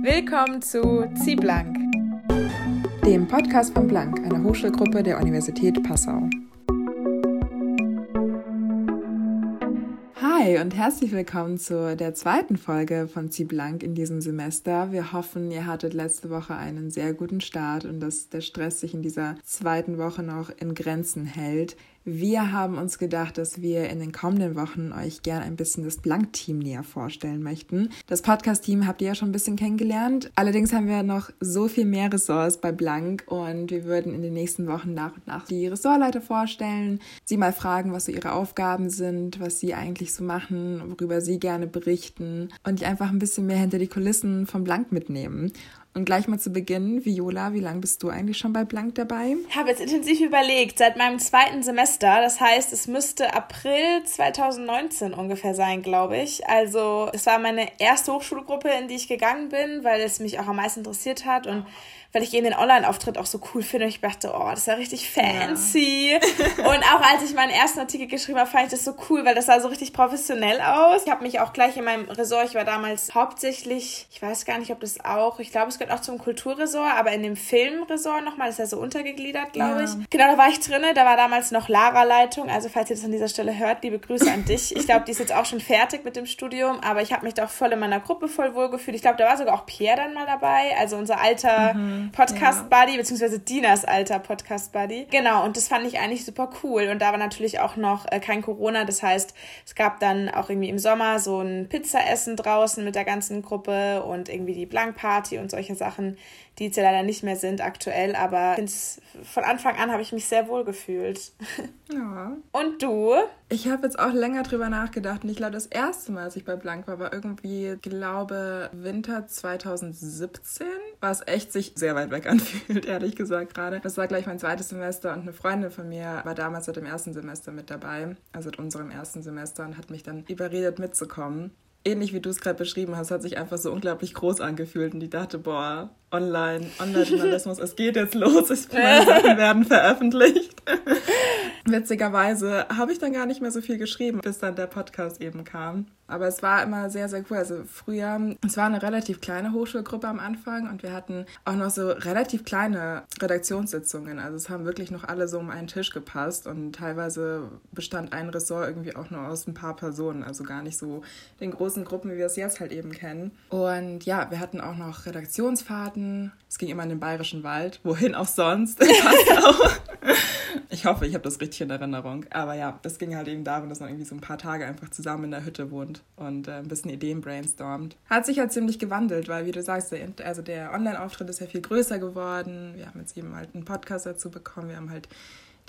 Willkommen zu Ziehblank, dem Podcast von Blank, einer Hochschulgruppe der Universität Passau. Hi und herzlich willkommen zu der zweiten Folge von Zieh Blank in diesem Semester. Wir hoffen, ihr hattet letzte Woche einen sehr guten Start und dass der Stress sich in dieser zweiten Woche noch in Grenzen hält. Wir haben uns gedacht, dass wir in den kommenden Wochen euch gerne ein bisschen das Blank-Team näher vorstellen möchten. Das Podcast-Team habt ihr ja schon ein bisschen kennengelernt. Allerdings haben wir noch so viel mehr Ressorts bei Blank und wir würden in den nächsten Wochen nach und nach die Ressortleiter vorstellen, sie mal fragen, was so ihre Aufgaben sind, was sie eigentlich so machen, worüber sie gerne berichten und die einfach ein bisschen mehr hinter die Kulissen von Blank mitnehmen. Und gleich mal zu Beginn, Viola, wie lange bist du eigentlich schon bei Blank dabei? Ich habe jetzt intensiv überlegt, seit meinem zweiten Semester. Das heißt, es müsste April 2019 ungefähr sein, glaube ich. Also es war meine erste Hochschulgruppe, in die ich gegangen bin, weil es mich auch am meisten interessiert hat und weil ich eben den Online-Auftritt auch so cool finde. Und ich dachte, oh, das ist ja richtig fancy. Ja. und auch als ich meinen ersten Artikel geschrieben habe, fand ich das so cool, weil das sah so richtig professionell aus. Ich habe mich auch gleich in meinem Ressort, ich war damals hauptsächlich, ich weiß gar nicht, ob das auch, ich glaube, es gehört auch zum Kulturressort, aber in dem Filmressort nochmal, ist ja so untergegliedert, glaube ja. ich. Genau, da war ich drinne. Da war damals noch Lara-Leitung. Also falls ihr das an dieser Stelle hört, liebe Grüße an dich. Ich glaube, die ist jetzt auch schon fertig mit dem Studium, aber ich habe mich da auch voll in meiner Gruppe voll wohlgefühlt. Ich glaube, da war sogar auch Pierre dann mal dabei, also unser alter mhm Podcast-Buddy, ja. beziehungsweise Dinas alter Podcast-Buddy. Genau, und das fand ich eigentlich super cool. Und da war natürlich auch noch äh, kein Corona. Das heißt, es gab dann auch irgendwie im Sommer so ein Pizzaessen draußen mit der ganzen Gruppe und irgendwie die Blankparty und solche Sachen die jetzt ja leider nicht mehr sind aktuell, aber von Anfang an habe ich mich sehr wohl gefühlt. Ja. Und du? Ich habe jetzt auch länger drüber nachgedacht und ich glaube, das erste Mal, als ich bei Blank war, war irgendwie, glaube Winter 2017, was echt sich sehr weit weg anfühlt, ehrlich gesagt gerade. Das war gleich mein zweites Semester und eine Freundin von mir war damals seit dem ersten Semester mit dabei, also seit unserem ersten Semester und hat mich dann überredet mitzukommen ähnlich wie du es gerade beschrieben hast, hat sich einfach so unglaublich groß angefühlt und ich dachte, boah, online, Online-Journalismus, es geht jetzt los, meine Sachen werden veröffentlicht. Witzigerweise habe ich dann gar nicht mehr so viel geschrieben, bis dann der Podcast eben kam. Aber es war immer sehr, sehr cool. Also früher, es war eine relativ kleine Hochschulgruppe am Anfang und wir hatten auch noch so relativ kleine Redaktionssitzungen. Also es haben wirklich noch alle so um einen Tisch gepasst und teilweise bestand ein Ressort irgendwie auch nur aus ein paar Personen. Also gar nicht so den großen Gruppen, wie wir es jetzt halt eben kennen. Und ja, wir hatten auch noch Redaktionsfahrten. Es ging immer in den Bayerischen Wald, wohin auch sonst. Ich hoffe, ich habe das richtig in Erinnerung. Aber ja, es ging halt eben darum, dass man irgendwie so ein paar Tage einfach zusammen in der Hütte wohnt und äh, ein bisschen Ideen brainstormt. Hat sich halt ziemlich gewandelt, weil wie du sagst, der, also der Online-Auftritt ist ja viel größer geworden. Wir haben jetzt eben halt einen Podcast dazu bekommen. Wir haben halt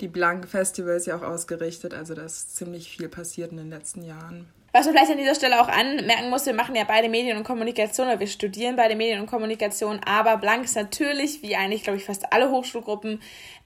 die Blank Festivals ja auch ausgerichtet. Also da ist ziemlich viel passiert in den letzten Jahren. Was man vielleicht an dieser Stelle auch anmerken muss, wir machen ja beide Medien und Kommunikation oder wir studieren beide Medien und Kommunikation, aber Blank ist natürlich, wie eigentlich, glaube ich, fast alle Hochschulgruppen,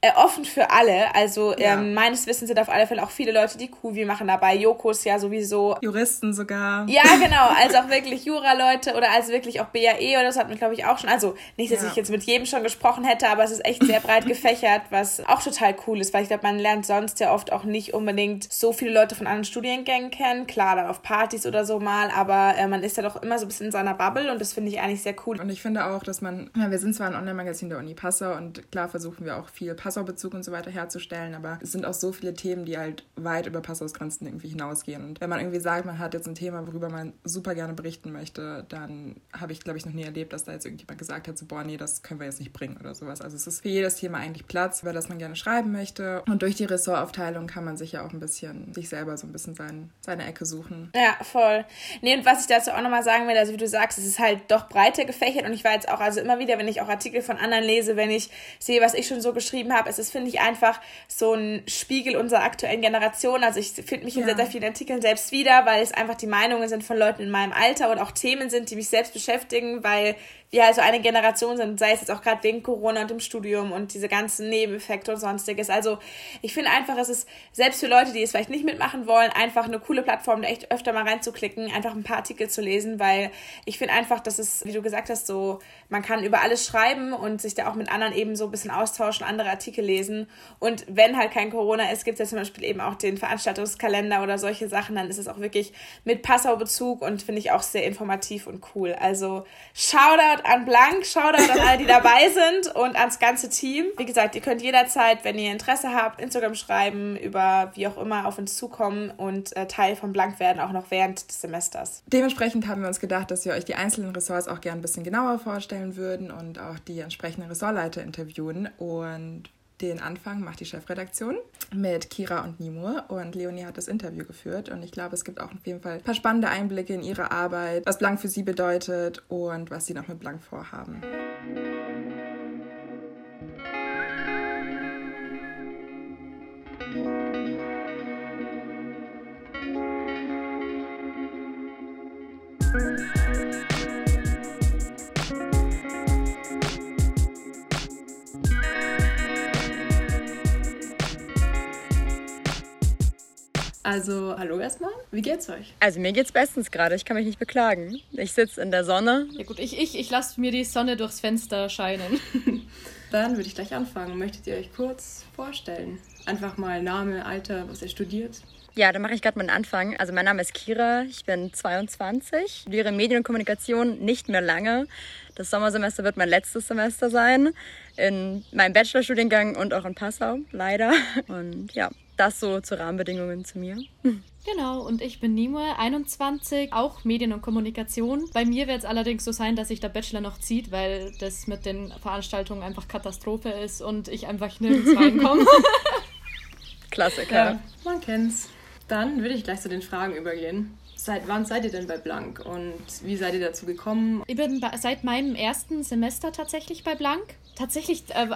äh, offen für alle. Also ja. ähm, meines Wissens sind auf alle Fälle auch viele Leute, die QV machen dabei. Joko ist ja sowieso. Juristen sogar. Ja, genau. Also auch wirklich Jura-Leute oder also wirklich auch BAE oder das hat man, glaube ich, auch schon. Also nicht, dass ja. ich jetzt mit jedem schon gesprochen hätte, aber es ist echt sehr breit gefächert, was auch total cool ist, weil ich glaube, man lernt sonst ja oft auch nicht unbedingt so viele Leute von anderen Studiengängen kennen. Klar, dann auf Partys oder so mal, aber äh, man ist ja doch immer so ein bisschen in seiner Bubble und das finde ich eigentlich sehr cool. Und ich finde auch, dass man, ja, wir sind zwar ein Online-Magazin der Uni Passau und klar versuchen wir auch viel Passau Passau-Bezug und so weiter herzustellen, aber es sind auch so viele Themen, die halt weit über Passausgrenzen irgendwie hinausgehen. Und wenn man irgendwie sagt, man hat jetzt ein Thema, worüber man super gerne berichten möchte, dann habe ich, glaube ich, noch nie erlebt, dass da jetzt irgendjemand gesagt hat, so, boah, nee, das können wir jetzt nicht bringen oder sowas. Also es ist für jedes Thema eigentlich Platz, über das man gerne schreiben möchte. Und durch die Ressortaufteilung kann man sich ja auch ein bisschen, sich selber so ein bisschen sein, seine Ecke suchen. Ja, voll. Nee, und was ich dazu auch nochmal sagen will, also wie du sagst, es ist halt doch breiter gefächert und ich war jetzt auch, also immer wieder, wenn ich auch Artikel von anderen lese, wenn ich sehe, was ich schon so geschrieben habe, es ist, finde ich, einfach so ein Spiegel unserer aktuellen Generation. Also ich finde mich in ja. sehr, sehr vielen Artikeln selbst wieder, weil es einfach die Meinungen sind von Leuten in meinem Alter und auch Themen sind, die mich selbst beschäftigen, weil wir also eine Generation sind, sei es jetzt auch gerade wegen Corona und dem Studium und diese ganzen Nebeneffekte und sonstiges. Also ich finde einfach, es ist selbst für Leute, die es vielleicht nicht mitmachen wollen, einfach eine coole Plattform, der echt öfter mal reinzuklicken, einfach ein paar Artikel zu lesen, weil ich finde einfach, dass es, wie du gesagt hast, so, man kann über alles schreiben und sich da auch mit anderen eben so ein bisschen austauschen, andere Artikel lesen. Und wenn halt kein Corona ist, gibt es ja zum Beispiel eben auch den Veranstaltungskalender oder solche Sachen, dann ist es auch wirklich mit Passau-Bezug und finde ich auch sehr informativ und cool. Also Shoutout an Blank, Shoutout an alle, die dabei sind und ans ganze Team. Wie gesagt, ihr könnt jederzeit, wenn ihr Interesse habt, Instagram schreiben, über wie auch immer auf uns zukommen und äh, Teil von Blank werden, auch noch während des Semesters. Dementsprechend haben wir uns gedacht, dass wir euch die einzelnen Ressorts auch gerne ein bisschen genauer vorstellen würden und auch die entsprechenden Ressortleiter interviewen. Und den Anfang macht die Chefredaktion mit Kira und Nimur und Leonie hat das Interview geführt und ich glaube, es gibt auch auf jeden Fall ein paar spannende Einblicke in ihre Arbeit, was Blank für sie bedeutet und was sie noch mit Blank vorhaben. Also, hallo erstmal. Wie geht's euch? Also, mir geht's bestens gerade. Ich kann mich nicht beklagen. Ich sitze in der Sonne. Ja, gut, ich, ich, ich lasse mir die Sonne durchs Fenster scheinen. Dann würde ich gleich anfangen. Möchtet ihr euch kurz vorstellen? Einfach mal Name, Alter, was ihr studiert? Ja, dann mache ich gerade mal einen Anfang. Also mein Name ist Kira, ich bin 22, studiere Medien und Kommunikation nicht mehr lange. Das Sommersemester wird mein letztes Semester sein in meinem Bachelorstudiengang und auch in Passau, leider. Und ja, das so zu Rahmenbedingungen zu mir. Genau, und ich bin Nimue, 21, auch Medien und Kommunikation. Bei mir wird es allerdings so sein, dass sich der Bachelor noch zieht, weil das mit den Veranstaltungen einfach Katastrophe ist und ich einfach nirgends reinkomme. Klassiker. Ja, man kennt's. Dann würde ich gleich zu den Fragen übergehen. Seit wann seid ihr denn bei Blank und wie seid ihr dazu gekommen? Ich bin seit meinem ersten Semester tatsächlich bei Blank. Tatsächlich äh,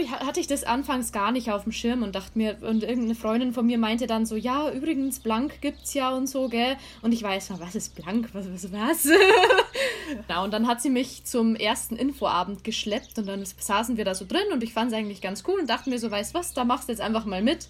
ich, hatte ich das anfangs gar nicht auf dem Schirm und dachte mir, und irgendeine Freundin von mir meinte dann so, ja, übrigens, Blank gibt's ja und so, gell? Und ich weiß mal, was ist Blank? Was, was, was? ja, und dann hat sie mich zum ersten Infoabend geschleppt und dann saßen wir da so drin und ich fand es eigentlich ganz cool und dachte mir so, weißt was, da machst du jetzt einfach mal mit.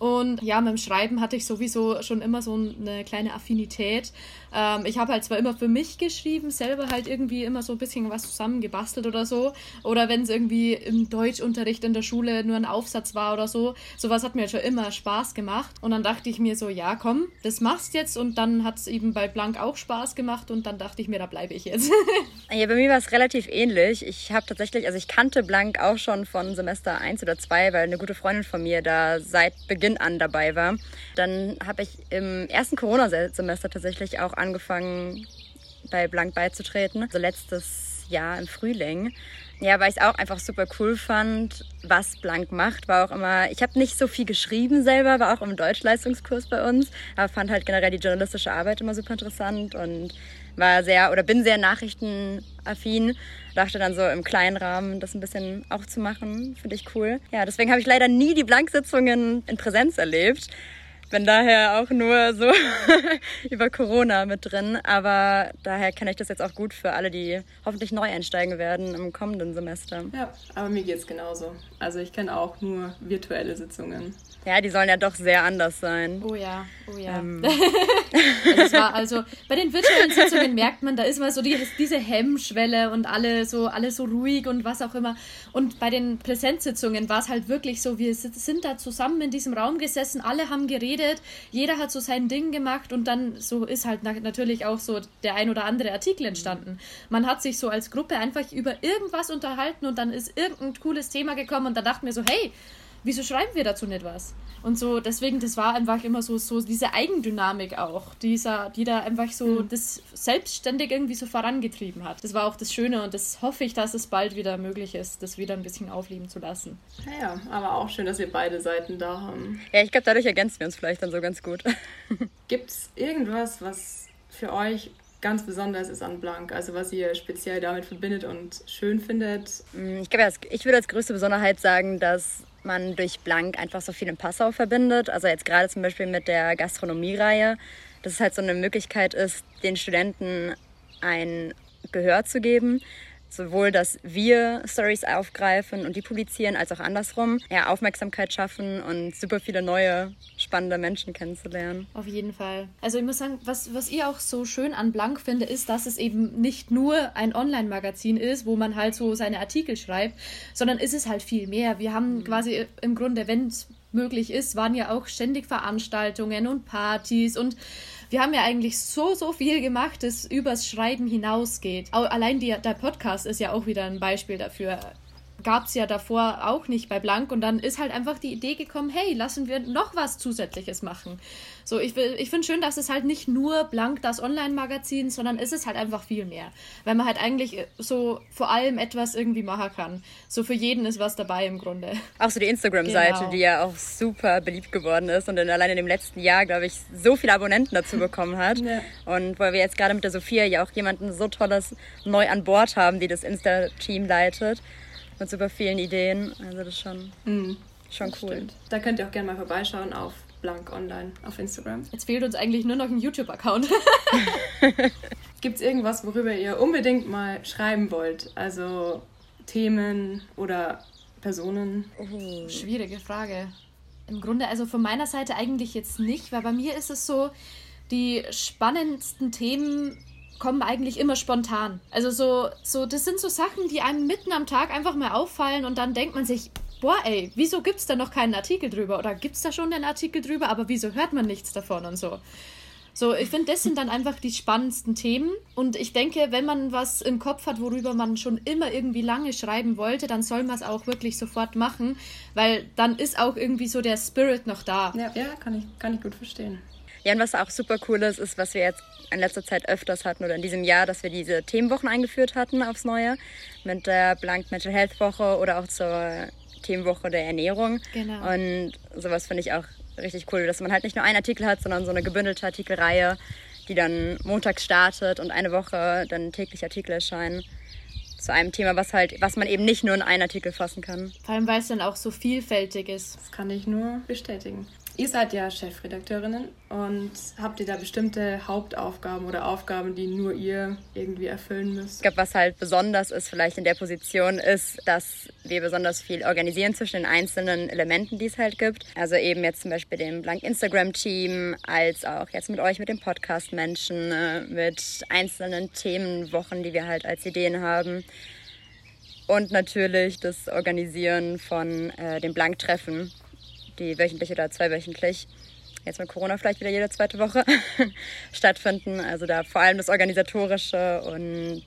Und ja, mit dem Schreiben hatte ich sowieso schon immer so eine kleine Affinität. Ähm, ich habe halt zwar immer für mich geschrieben, selber halt irgendwie immer so ein bisschen was zusammengebastelt oder so. Oder wenn es irgendwie im Deutschunterricht in der Schule nur ein Aufsatz war oder so. Sowas hat mir schon immer Spaß gemacht. Und dann dachte ich mir so, ja, komm, das machst jetzt. Und dann hat es eben bei Blank auch Spaß gemacht. Und dann dachte ich mir, da bleibe ich jetzt. ja, bei mir war es relativ ähnlich. Ich habe tatsächlich, also ich kannte Blank auch schon von Semester 1 oder 2, weil eine gute Freundin von mir da seit Beginn Beginn an dabei war. Dann habe ich im ersten Corona-Semester tatsächlich auch angefangen, bei Blank beizutreten. Also letztes Jahr im Frühling. Ja, weil ich es auch einfach super cool fand, was Blank macht. War auch immer, ich habe nicht so viel geschrieben selber, war auch im Deutschleistungskurs bei uns, aber fand halt generell die journalistische Arbeit immer super interessant und war sehr oder bin sehr nachrichtenaffin. Dachte dann so im kleinen Rahmen das ein bisschen auch zu machen, finde ich cool. Ja, deswegen habe ich leider nie die Blanksitzungen in Präsenz erlebt bin daher auch nur so über Corona mit drin, aber daher kenne ich das jetzt auch gut für alle, die hoffentlich neu einsteigen werden im kommenden Semester. Ja, aber mir geht es genauso. Also ich kenne auch nur virtuelle Sitzungen. Ja, die sollen ja doch sehr anders sein. Oh ja, oh ja. Ähm. also, war also bei den virtuellen Sitzungen merkt man, da ist mal so die, diese Hemmschwelle und alle so, alle so ruhig und was auch immer. Und bei den Präsenzsitzungen war es halt wirklich so, wir sind da zusammen in diesem Raum gesessen, alle haben geredet, jeder hat so sein Ding gemacht und dann so ist halt natürlich auch so der ein oder andere Artikel entstanden. Man hat sich so als Gruppe einfach über irgendwas unterhalten und dann ist irgendein cooles Thema gekommen und da dachten wir so, hey, wieso schreiben wir dazu nicht was? Und so, deswegen, das war einfach immer so, so diese Eigendynamik auch, dieser, die da einfach so mhm. das selbstständig irgendwie so vorangetrieben hat. Das war auch das Schöne und das hoffe ich, dass es bald wieder möglich ist, das wieder ein bisschen aufleben zu lassen. Ja, aber auch schön, dass wir beide Seiten da haben. Ja, ich glaube, dadurch ergänzen wir uns vielleicht dann so ganz gut. Gibt es irgendwas, was für euch ganz besonders ist an Blank, also was ihr speziell damit verbindet und schön findet? Mm, ich glaube, ich würde als größte Besonderheit sagen, dass man durch Blank einfach so viel in Passau verbindet. Also jetzt gerade zum Beispiel mit der Gastronomiereihe, dass es halt so eine Möglichkeit ist, den Studenten ein Gehör zu geben. Sowohl, dass wir Stories aufgreifen und die publizieren, als auch andersrum, ja, Aufmerksamkeit schaffen und super viele neue, spannende Menschen kennenzulernen. Auf jeden Fall. Also ich muss sagen, was, was ihr auch so schön an Blank finde, ist, dass es eben nicht nur ein Online-Magazin ist, wo man halt so seine Artikel schreibt, sondern ist es halt viel mehr. Wir haben mhm. quasi im Grunde, wenn möglich ist, waren ja auch ständig Veranstaltungen und Partys und wir haben ja eigentlich so, so viel gemacht, das übers Schreiben hinausgeht. Allein die, der Podcast ist ja auch wieder ein Beispiel dafür gab es ja davor auch nicht bei Blank und dann ist halt einfach die Idee gekommen, hey, lassen wir noch was Zusätzliches machen. So, ich, ich finde schön, dass es halt nicht nur Blank das Online-Magazin, sondern ist es halt einfach viel mehr. Weil man halt eigentlich so vor allem etwas irgendwie machen kann. So für jeden ist was dabei im Grunde. Auch so die Instagram-Seite, genau. die ja auch super beliebt geworden ist und dann allein in dem letzten Jahr, glaube ich, so viele Abonnenten dazu bekommen hat. ja. Und weil wir jetzt gerade mit der Sophia ja auch jemanden so tolles neu an Bord haben, die das Insta-Team leitet mit super vielen Ideen. Also das ist schon, mm, schon cool. Stimmt. Da könnt ihr auch gerne mal vorbeischauen auf Blank Online auf Instagram. Jetzt fehlt uns eigentlich nur noch ein YouTube-Account. Gibt es irgendwas, worüber ihr unbedingt mal schreiben wollt? Also Themen oder Personen? Oh. Schwierige Frage. Im Grunde, also von meiner Seite eigentlich jetzt nicht, weil bei mir ist es so, die spannendsten Themen kommen eigentlich immer spontan. Also so, so, das sind so Sachen, die einem mitten am Tag einfach mal auffallen und dann denkt man sich, boah, ey, wieso gibt es da noch keinen Artikel drüber? Oder gibt es da schon einen Artikel drüber, aber wieso hört man nichts davon und so? So, ich finde, das sind dann einfach die spannendsten Themen. Und ich denke, wenn man was im Kopf hat, worüber man schon immer irgendwie lange schreiben wollte, dann soll man es auch wirklich sofort machen, weil dann ist auch irgendwie so der Spirit noch da. Ja, ja kann, ich, kann ich gut verstehen. Ja, und was auch super cool ist, ist, was wir jetzt in letzter Zeit öfters hatten oder in diesem Jahr, dass wir diese Themenwochen eingeführt hatten aufs Neue mit der Blank Mental Health Woche oder auch zur Themenwoche der Ernährung. Genau. Und sowas finde ich auch richtig cool, dass man halt nicht nur einen Artikel hat, sondern so eine gebündelte Artikelreihe, die dann montags startet und eine Woche dann täglich Artikel erscheinen zu einem Thema, was halt, was man eben nicht nur in einen Artikel fassen kann. Vor allem, weil es dann auch so vielfältig ist. Das kann ich nur bestätigen. Ihr seid ja Chefredakteurinnen und habt ihr da bestimmte Hauptaufgaben oder Aufgaben, die nur ihr irgendwie erfüllen müsst? Ich glaube, was halt besonders ist vielleicht in der Position ist, dass wir besonders viel organisieren zwischen den einzelnen Elementen, die es halt gibt. Also eben jetzt zum Beispiel dem Blank Instagram-Team, als auch jetzt mit euch, mit dem Podcast-Menschen, äh, mit einzelnen Themenwochen, die wir halt als Ideen haben. Und natürlich das Organisieren von äh, den Blank-Treffen, die wöchentlich oder zweiwöchentlich, jetzt mit Corona vielleicht wieder jede zweite Woche, stattfinden. Also da vor allem das Organisatorische und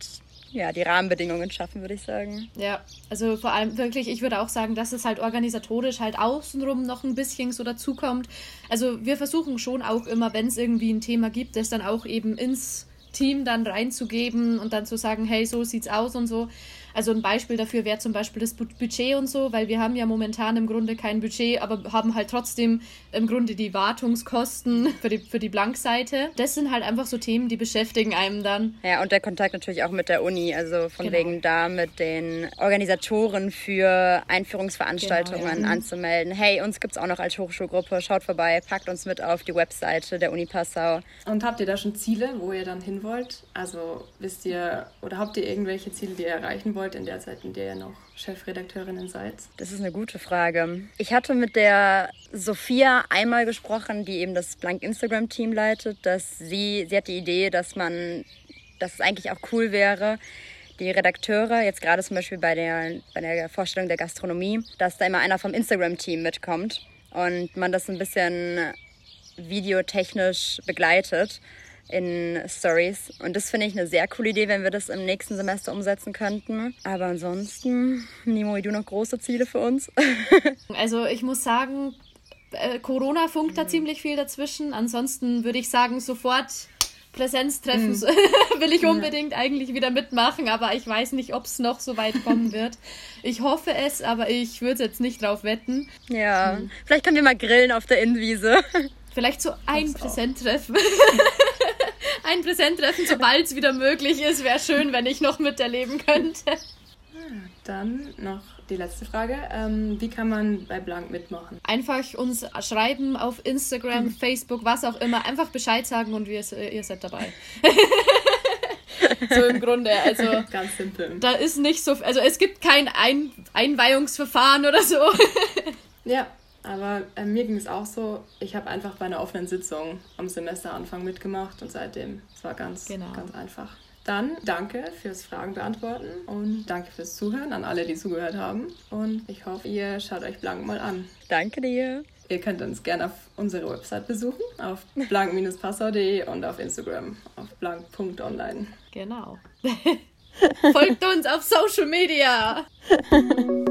ja, die Rahmenbedingungen schaffen, würde ich sagen. Ja, also vor allem wirklich, ich würde auch sagen, dass es halt organisatorisch halt außenrum noch ein bisschen so dazukommt. Also wir versuchen schon auch immer, wenn es irgendwie ein Thema gibt, das dann auch eben ins Team dann reinzugeben und dann zu sagen, hey, so sieht's aus und so. Also ein Beispiel dafür wäre zum Beispiel das Budget und so, weil wir haben ja momentan im Grunde kein Budget, aber haben halt trotzdem im Grunde die Wartungskosten für die, für die Blankseite. Das sind halt einfach so Themen, die beschäftigen einem dann. Ja, und der Kontakt natürlich auch mit der Uni, also von genau. wegen da mit den Organisatoren für Einführungsveranstaltungen genau, ja. anzumelden. Hey, uns gibt es auch noch als Hochschulgruppe, schaut vorbei, packt uns mit auf die Webseite der Uni Passau. Und habt ihr da schon Ziele, wo ihr dann hin wollt? Also wisst ihr oder habt ihr irgendwelche Ziele, die ihr erreichen wollt? Wollt in der Zeit, in der ihr noch Chefredakteurinnen seid? Das ist eine gute Frage. Ich hatte mit der Sophia einmal gesprochen, die eben das Blank Instagram-Team leitet, dass sie, sie hat die Idee, dass man, dass es eigentlich auch cool wäre, die Redakteure, jetzt gerade zum Beispiel bei der, bei der Vorstellung der Gastronomie, dass da immer einer vom Instagram-Team mitkommt und man das ein bisschen videotechnisch begleitet in Stories. Und das finde ich eine sehr coole Idee, wenn wir das im nächsten Semester umsetzen könnten. Aber ansonsten, Nimo, du noch große Ziele für uns? also ich muss sagen, äh, Corona funkt da ziemlich viel dazwischen. Ansonsten würde ich sagen, sofort Präsenztreffen mhm. will ich unbedingt eigentlich wieder mitmachen, aber ich weiß nicht, ob es noch so weit kommen wird. Ich hoffe es, aber ich würde jetzt nicht drauf wetten. Ja, mhm. vielleicht können wir mal grillen auf der Innenwiese. Vielleicht so ein Präsenttreffen. ein Präsenttreffen, sobald es wieder möglich ist. Wäre schön, wenn ich noch miterleben könnte. Dann noch die letzte Frage. Ähm, wie kann man bei Blank mitmachen? Einfach uns schreiben auf Instagram, mhm. Facebook, was auch immer. Einfach Bescheid sagen und wir, ihr seid dabei. so im Grunde. Also ganz simpel. Da ist nicht so, also es gibt kein Ein Einweihungsverfahren oder so. ja, aber äh, mir ging es auch so, ich habe einfach bei einer offenen Sitzung am Semesteranfang mitgemacht und seitdem, es war ganz, genau. ganz einfach. Dann danke fürs Fragen beantworten und danke fürs Zuhören an alle, die zugehört haben. Und ich hoffe, ihr schaut euch Blank mal an. Danke dir. Ihr könnt uns gerne auf unsere Website besuchen, auf blank-passau.de und auf Instagram auf blank.online. Genau. Folgt uns auf Social Media.